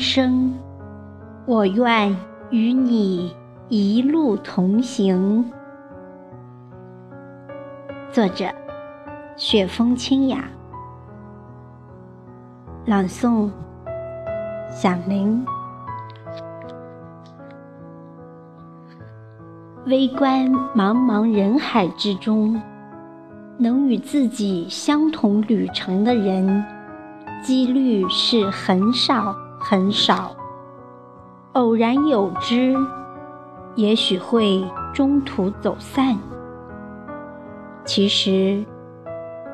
生，我愿与你一路同行。作者：雪风清雅，朗诵：响铃。微观茫茫人海之中，能与自己相同旅程的人，几率是很少很少。偶然有之，也许会中途走散。其实，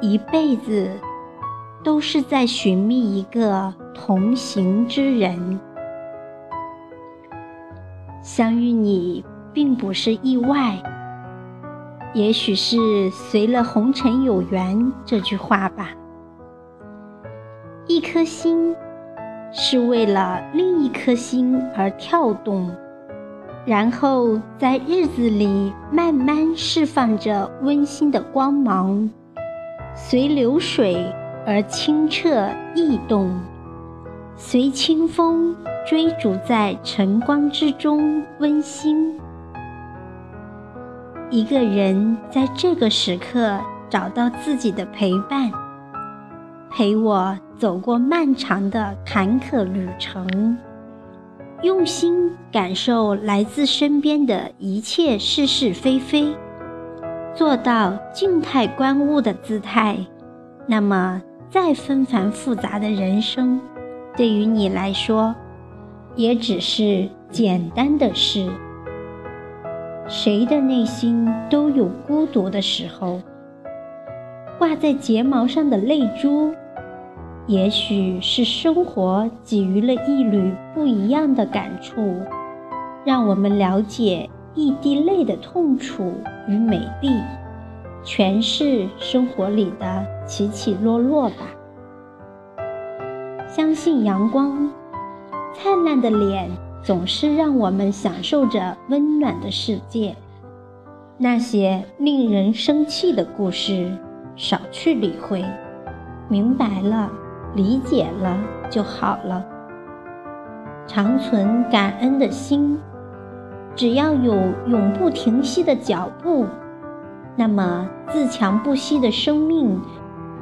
一辈子都是在寻觅一个同行之人。相遇你。并不是意外，也许是随了红尘有缘这句话吧。一颗心是为了另一颗心而跳动，然后在日子里慢慢释放着温馨的光芒，随流水而清澈异动，随清风追逐在晨光之中温馨。一个人在这个时刻找到自己的陪伴，陪我走过漫长的坎坷旅程，用心感受来自身边的一切是是非非，做到静态观物的姿态，那么再纷繁复杂的人生，对于你来说，也只是简单的事。谁的内心都有孤独的时候，挂在睫毛上的泪珠，也许是生活给予了一缕不一样的感触，让我们了解一滴泪的痛楚与美丽，诠释生活里的起起落落吧。相信阳光，灿烂的脸。总是让我们享受着温暖的世界。那些令人生气的故事，少去理会，明白了、理解了就好了。长存感恩的心，只要有永不停息的脚步，那么自强不息的生命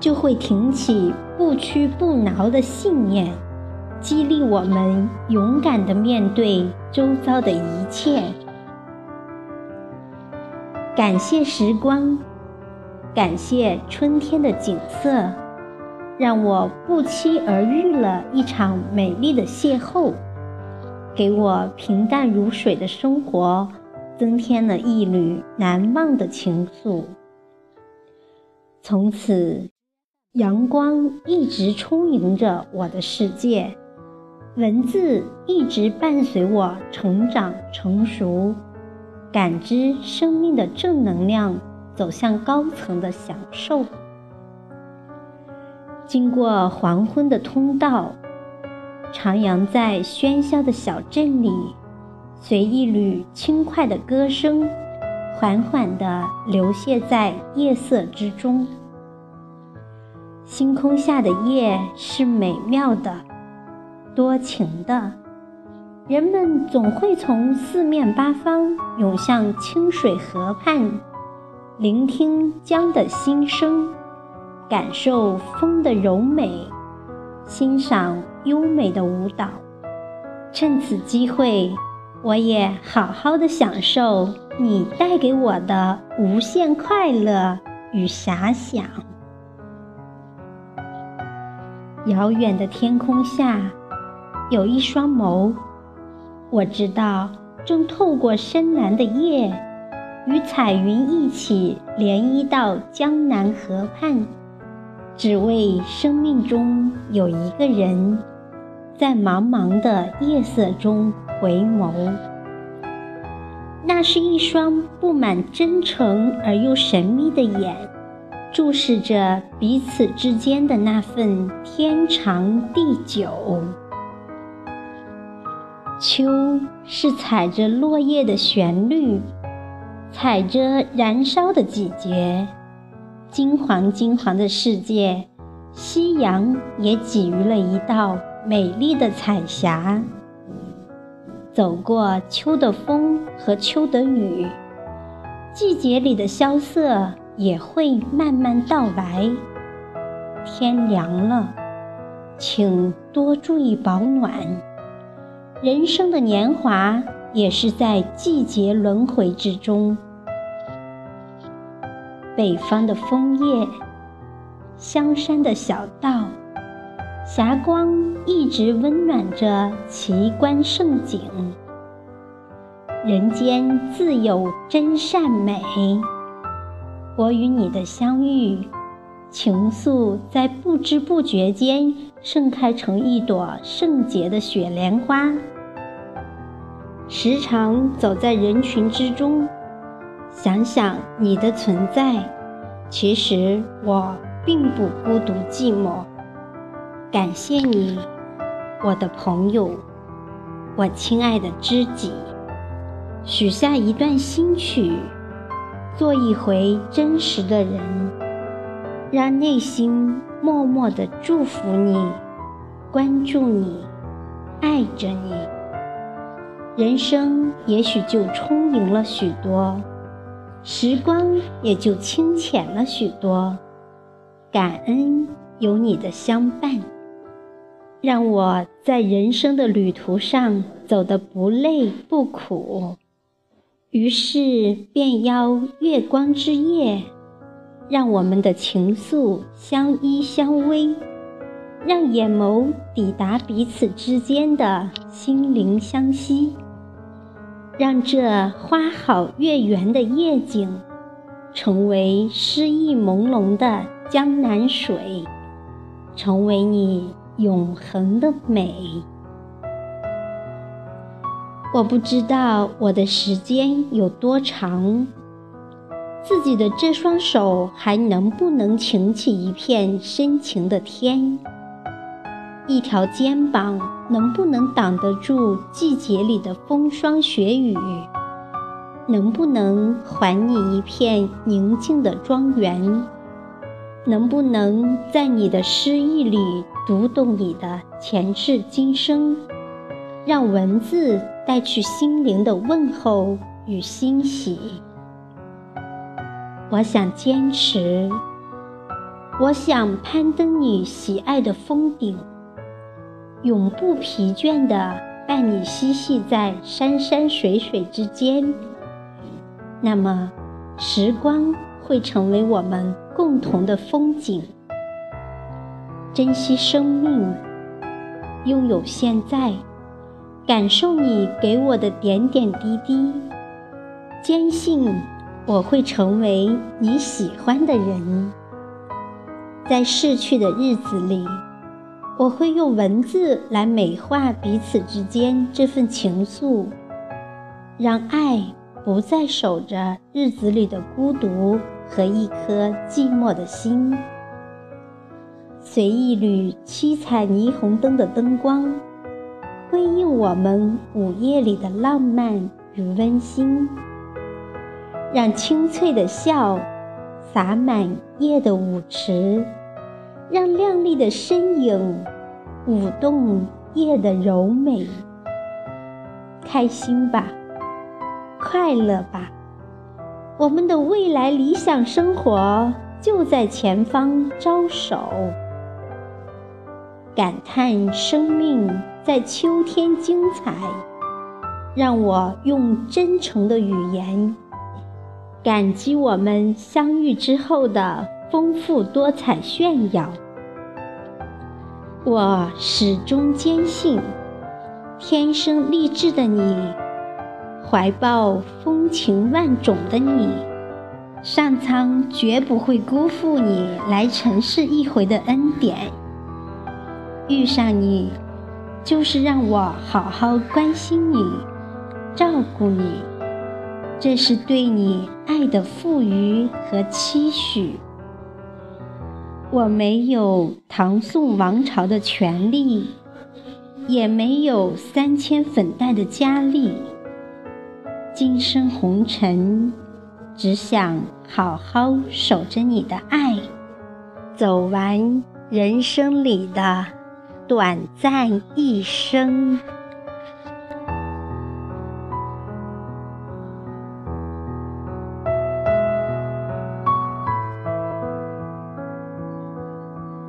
就会挺起不屈不挠的信念。激励我们勇敢地面对周遭的一切。感谢时光，感谢春天的景色，让我不期而遇了一场美丽的邂逅，给我平淡如水的生活增添了一缕难忘的情愫。从此，阳光一直充盈着我的世界。文字一直伴随我成长成熟，感知生命的正能量，走向高层的享受。经过黄昏的通道，徜徉在喧嚣的小镇里，随一缕轻快的歌声，缓缓地流泻在夜色之中。星空下的夜是美妙的。多情的人们总会从四面八方涌向清水河畔，聆听江的心声，感受风的柔美，欣赏优美的舞蹈。趁此机会，我也好好的享受你带给我的无限快乐与遐想。遥远的天空下。有一双眸，我知道正透过深蓝的夜，与彩云一起涟漪到江南河畔，只为生命中有一个人，在茫茫的夜色中回眸。那是一双布满真诚而又神秘的眼，注视着彼此之间的那份天长地久。秋是踩着落叶的旋律，踩着燃烧的季节，金黄金黄的世界，夕阳也给予了一道美丽的彩霞，走过秋的风和秋的雨，季节里的萧瑟也会慢慢到来。天凉了，请多注意保暖。人生的年华也是在季节轮回之中。北方的枫叶，香山的小道，霞光一直温暖着奇观胜景。人间自有真善美，我与你的相遇，情愫在不知不觉间盛开成一朵圣洁的雪莲花。时常走在人群之中。想想你的存在，其实我并不孤独寂寞。感谢你，我的朋友，我亲爱的知己。许下一段新曲，做一回真实的人，让内心默默的祝福你，关注你，爱着你。人生也许就充盈了许多。时光也就清浅了许多，感恩有你的相伴，让我在人生的旅途上走得不累不苦。于是便邀月光之夜，让我们的情愫相依相偎，让眼眸抵达彼此之间的心灵相惜。让这花好月圆的夜景，成为诗意朦胧的江南水，成为你永恒的美。我不知道我的时间有多长，自己的这双手还能不能擎起一片深情的天？一条肩膀能不能挡得住季节里的风霜雪雨？能不能还你一片宁静的庄园？能不能在你的诗意里读懂你的前世今生？让文字带去心灵的问候与欣喜。我想坚持，我想攀登你喜爱的峰顶。永不疲倦地伴你嬉戏在山山水水之间，那么时光会成为我们共同的风景。珍惜生命，拥有现在，感受你给我的点点滴滴，坚信我会成为你喜欢的人。在逝去的日子里。我会用文字来美化彼此之间这份情愫，让爱不再守着日子里的孤独和一颗寂寞的心。随一缕七彩霓虹灯的灯光，辉映我们午夜里的浪漫与温馨，让清脆的笑洒满夜的舞池。让亮丽的身影舞动夜的柔美。开心吧，快乐吧，我们的未来理想生活就在前方招手。感叹生命在秋天精彩，让我用真诚的语言感激我们相遇之后的。丰富多彩炫耀，我始终坚信，天生丽质的你，怀抱风情万种的你，上苍绝不会辜负你来尘世一回的恩典。遇上你，就是让我好好关心你，照顾你，这是对你爱的赋予和期许。我没有唐宋王朝的权利，也没有三千粉黛的佳丽。今生红尘，只想好好守着你的爱，走完人生里的短暂一生。